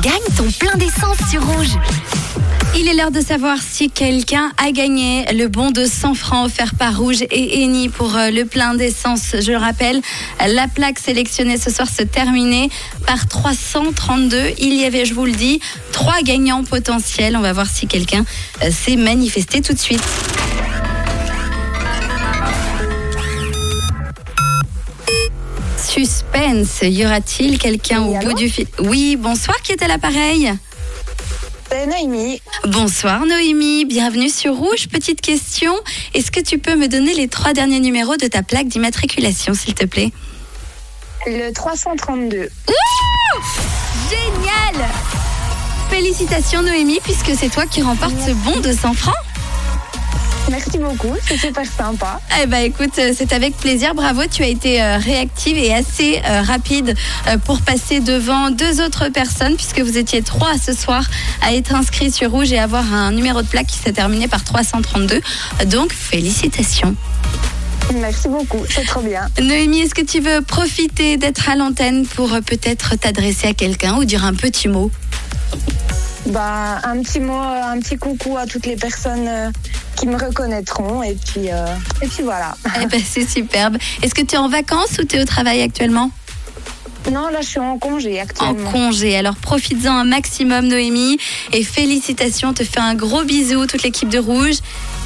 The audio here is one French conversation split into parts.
Gagne ton plein d'essence sur rouge. Il est l'heure de savoir si quelqu'un a gagné le bon de 100 francs offert par Rouge et Eni pour euh, le plein d'essence. Je le rappelle, la plaque sélectionnée ce soir se terminait par 332. Il y avait, je vous le dis, trois gagnants potentiels. On va voir si quelqu'un euh, s'est manifesté tout de suite. Suspense, y aura-t-il quelqu'un Oui, au bout du fil? Oui, bonsoir, qui est à l'appareil? C'est Noémie. Bonsoir Noémie, bienvenue sur Rouge. Petite question, est-ce que tu peux me donner les trois derniers numéros de ta plaque d'immatriculation, s'il te plaît? Le 332. Génial! Félicitations Noémie, puisque c'est toi qui remporte ce bon de 100 francs. Merci beaucoup, c'est super sympa. Eh ben écoute, euh, c'est avec plaisir. Bravo, tu as été euh, réactive et assez euh, rapide pour passer devant deux autres personnes, puisque vous étiez trois ce soir à être inscrits sur Rouge et avoir un numéro de plaque qui s'est terminé par 332. Donc félicitations. Merci beaucoup, c'est trop bien. Noémie, est-ce que tu veux profiter d'être à l'antenne pour peut-être t'adresser à quelqu'un ou dire un petit mot? Bah, un petit mot, un petit coucou à toutes les personnes qui me reconnaîtront et puis, euh, et puis voilà. Eh ben, c'est superbe. Est-ce que tu es en vacances ou tu es au travail actuellement? Non, là je suis en congé En actuellement. congé. Alors profites-en un maximum, Noémie. Et félicitations, on te fait un gros bisou, toute l'équipe de Rouge.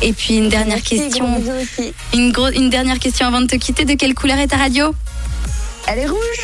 Et puis une dernière Merci, question. aussi. Une, gros- une dernière question avant de te quitter. De quelle couleur est ta radio? Elle est rouge